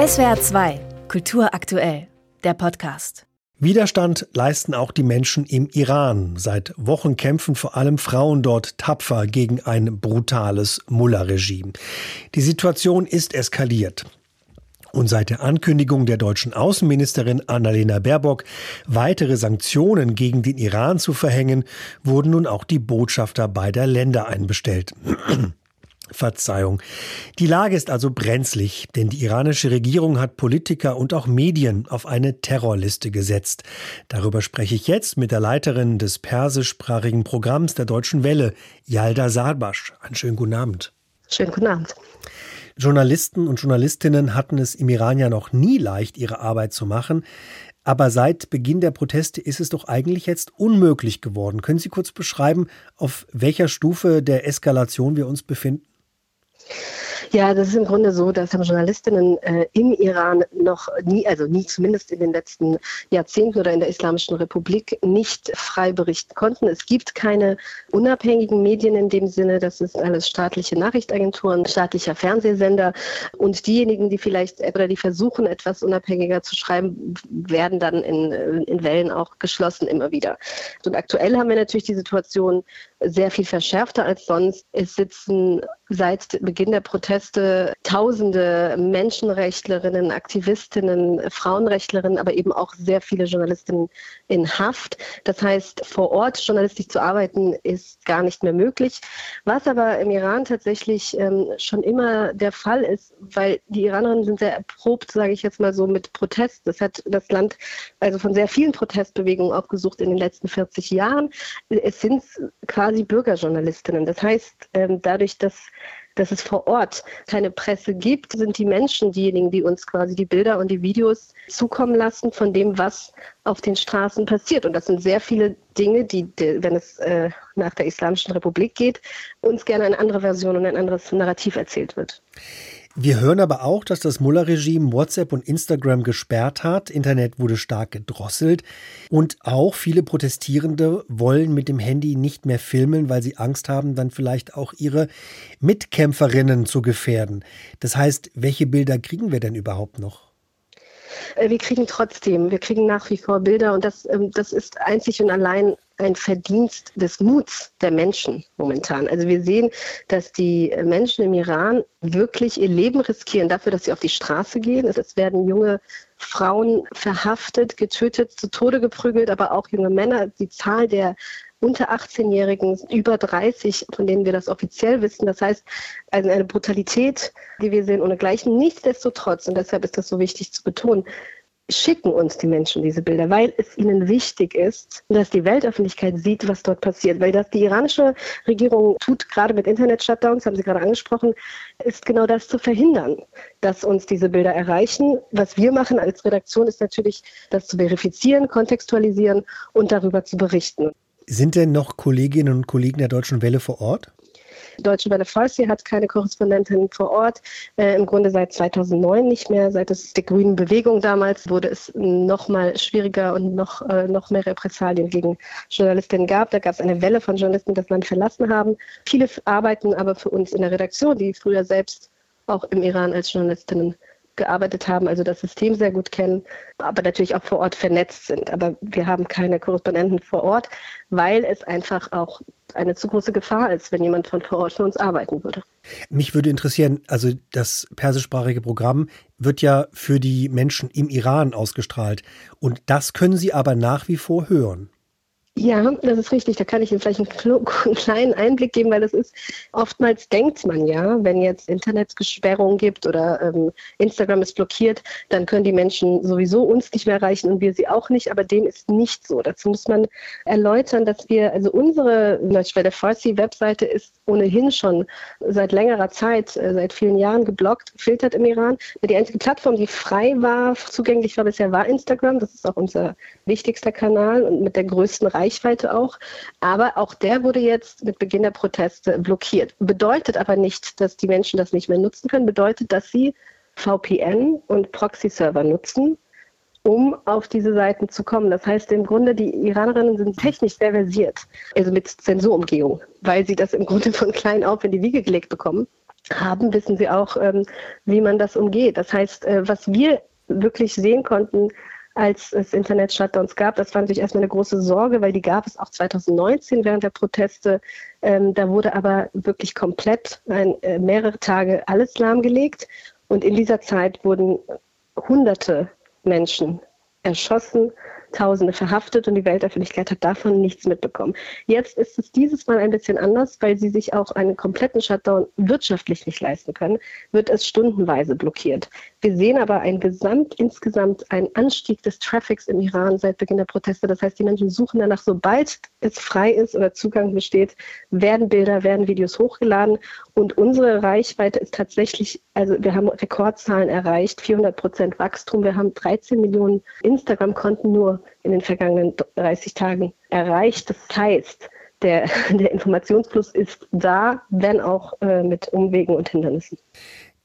SWR 2, Kultur aktuell, der Podcast. Widerstand leisten auch die Menschen im Iran. Seit Wochen kämpfen vor allem Frauen dort tapfer gegen ein brutales Mullah-Regime. Die Situation ist eskaliert. Und seit der Ankündigung der deutschen Außenministerin Annalena Baerbock, weitere Sanktionen gegen den Iran zu verhängen, wurden nun auch die Botschafter beider Länder einbestellt. Verzeihung. Die Lage ist also brenzlig, denn die iranische Regierung hat Politiker und auch Medien auf eine Terrorliste gesetzt. Darüber spreche ich jetzt mit der Leiterin des persischsprachigen Programms der Deutschen Welle, Yalda Sarbasch. Einen schönen guten Abend. Schönen guten Abend. Journalisten und Journalistinnen hatten es im Iran ja noch nie leicht, ihre Arbeit zu machen. Aber seit Beginn der Proteste ist es doch eigentlich jetzt unmöglich geworden. Können Sie kurz beschreiben, auf welcher Stufe der Eskalation wir uns befinden? Ja, das ist im Grunde so, dass Journalistinnen äh, im Iran noch nie, also nie zumindest in den letzten Jahrzehnten oder in der Islamischen Republik nicht frei berichten konnten. Es gibt keine unabhängigen Medien in dem Sinne, das sind alles staatliche Nachrichtenagenturen, staatlicher Fernsehsender und diejenigen, die vielleicht oder die versuchen, etwas unabhängiger zu schreiben, werden dann in, in Wellen auch geschlossen immer wieder. Und aktuell haben wir natürlich die Situation sehr viel verschärfter als sonst. Es sitzen seit Beginn der Proteste tausende Menschenrechtlerinnen, Aktivistinnen, Frauenrechtlerinnen, aber eben auch sehr viele Journalistinnen in Haft. Das heißt, vor Ort journalistisch zu arbeiten ist gar nicht mehr möglich. Was aber im Iran tatsächlich ähm, schon immer der Fall ist, weil die Iranerinnen sind sehr erprobt, sage ich jetzt mal so, mit Protest. Das hat das Land also von sehr vielen Protestbewegungen aufgesucht in den letzten 40 Jahren. Es sind quasi Bürgerjournalistinnen. Das heißt, ähm, dadurch, dass dass es vor Ort keine Presse gibt, sind die Menschen diejenigen, die uns quasi die Bilder und die Videos zukommen lassen von dem, was auf den Straßen passiert. Und das sind sehr viele Dinge, die, wenn es äh, nach der Islamischen Republik geht, uns gerne eine andere Version und ein anderes Narrativ erzählt wird. Wir hören aber auch, dass das Mullah-Regime WhatsApp und Instagram gesperrt hat. Internet wurde stark gedrosselt. Und auch viele Protestierende wollen mit dem Handy nicht mehr filmen, weil sie Angst haben, dann vielleicht auch ihre Mitkämpferinnen zu gefährden. Das heißt, welche Bilder kriegen wir denn überhaupt noch? Äh, wir kriegen trotzdem, wir kriegen nach wie vor Bilder und das, ähm, das ist einzig und allein ein Verdienst des Muts der Menschen momentan. Also wir sehen, dass die Menschen im Iran wirklich ihr Leben riskieren dafür, dass sie auf die Straße gehen. Es werden junge Frauen verhaftet, getötet, zu Tode geprügelt, aber auch junge Männer. Die Zahl der unter 18-Jährigen über 30, von denen wir das offiziell wissen. Das heißt, also eine Brutalität, die wir sehen, ohne Gleichen. Nichtsdestotrotz, und deshalb ist das so wichtig zu betonen, schicken uns die Menschen diese Bilder, weil es ihnen wichtig ist, dass die Weltöffentlichkeit sieht, was dort passiert. Weil das die iranische Regierung tut, gerade mit Internet-Shutdowns, haben Sie gerade angesprochen, ist genau das zu verhindern, dass uns diese Bilder erreichen. Was wir machen als Redaktion ist natürlich, das zu verifizieren, kontextualisieren und darüber zu berichten. Sind denn noch Kolleginnen und Kollegen der Deutschen Welle vor Ort? Deutsche Welle Farsi hat keine Korrespondentin vor Ort. Äh, Im Grunde seit 2009 nicht mehr. Seit es der Grünen Bewegung damals wurde es noch mal schwieriger und noch, äh, noch mehr Repressalien gegen Journalistinnen gab. Da gab es eine Welle von Journalisten, die das Land verlassen haben. Viele arbeiten aber für uns in der Redaktion, die früher selbst auch im Iran als Journalistinnen gearbeitet haben, also das System sehr gut kennen, aber natürlich auch vor Ort vernetzt sind. Aber wir haben keine Korrespondenten vor Ort, weil es einfach auch eine zu große Gefahr ist, wenn jemand von vor Ort für uns arbeiten würde. Mich würde interessieren, also das persischsprachige Programm wird ja für die Menschen im Iran ausgestrahlt und das können Sie aber nach wie vor hören. Ja, das ist richtig. Da kann ich Ihnen vielleicht einen, kleinen Einblick geben, weil das ist, oftmals denkt man ja, wenn jetzt Internetgesperrung gibt oder ähm, Instagram ist blockiert, dann können die Menschen sowieso uns nicht mehr erreichen und wir sie auch nicht, aber dem ist nicht so. Dazu muss man erläutern, dass wir, also unsere Deutschwelle Farsi Webseite ist ohnehin schon seit längerer Zeit, äh, seit vielen Jahren geblockt, gefiltert im Iran. Die einzige Plattform, die frei war, zugänglich war bisher, war Instagram. Das ist auch unser wichtigster Kanal und mit der größten Reichweite Reichweite auch. Aber auch der wurde jetzt mit Beginn der Proteste blockiert. Bedeutet aber nicht, dass die Menschen das nicht mehr nutzen können. Bedeutet, dass sie VPN und Proxy-Server nutzen, um auf diese Seiten zu kommen. Das heißt im Grunde, die Iranerinnen sind technisch sehr versiert, also mit Zensurumgehung, weil sie das im Grunde von klein auf in die Wiege gelegt bekommen haben, wissen sie auch, ähm, wie man das umgeht. Das heißt, äh, was wir wirklich sehen konnten, als es Internet-Shutdowns gab. Das war natürlich erstmal eine große Sorge, weil die gab es auch 2019 während der Proteste. Ähm, da wurde aber wirklich komplett ein, äh, mehrere Tage alles lahmgelegt. Und in dieser Zeit wurden hunderte Menschen erschossen, Tausende verhaftet und die Weltöffentlichkeit hat davon nichts mitbekommen. Jetzt ist es dieses Mal ein bisschen anders, weil sie sich auch einen kompletten Shutdown wirtschaftlich nicht leisten können, wird es stundenweise blockiert. Wir sehen aber ein Gesamt, insgesamt einen Anstieg des Traffics im Iran seit Beginn der Proteste. Das heißt, die Menschen suchen danach, sobald es frei ist oder Zugang besteht, werden Bilder, werden Videos hochgeladen und unsere Reichweite ist tatsächlich, also wir haben Rekordzahlen erreicht, 400 Prozent Wachstum. Wir haben 13 Millionen Instagram-Konten nur in den vergangenen 30 Tagen erreicht. Das heißt, der, der Informationsfluss ist da, wenn auch äh, mit Umwegen und Hindernissen.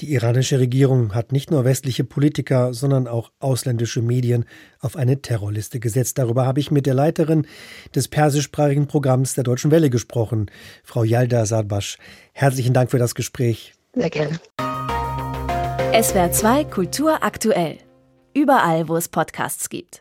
Die iranische Regierung hat nicht nur westliche Politiker, sondern auch ausländische Medien auf eine Terrorliste gesetzt. Darüber habe ich mit der Leiterin des persischsprachigen Programms der Deutschen Welle gesprochen, Frau Yalda Sadbasch. Herzlichen Dank für das Gespräch. Sehr gerne. SWR 2 Kultur aktuell. Überall, wo es Podcasts gibt.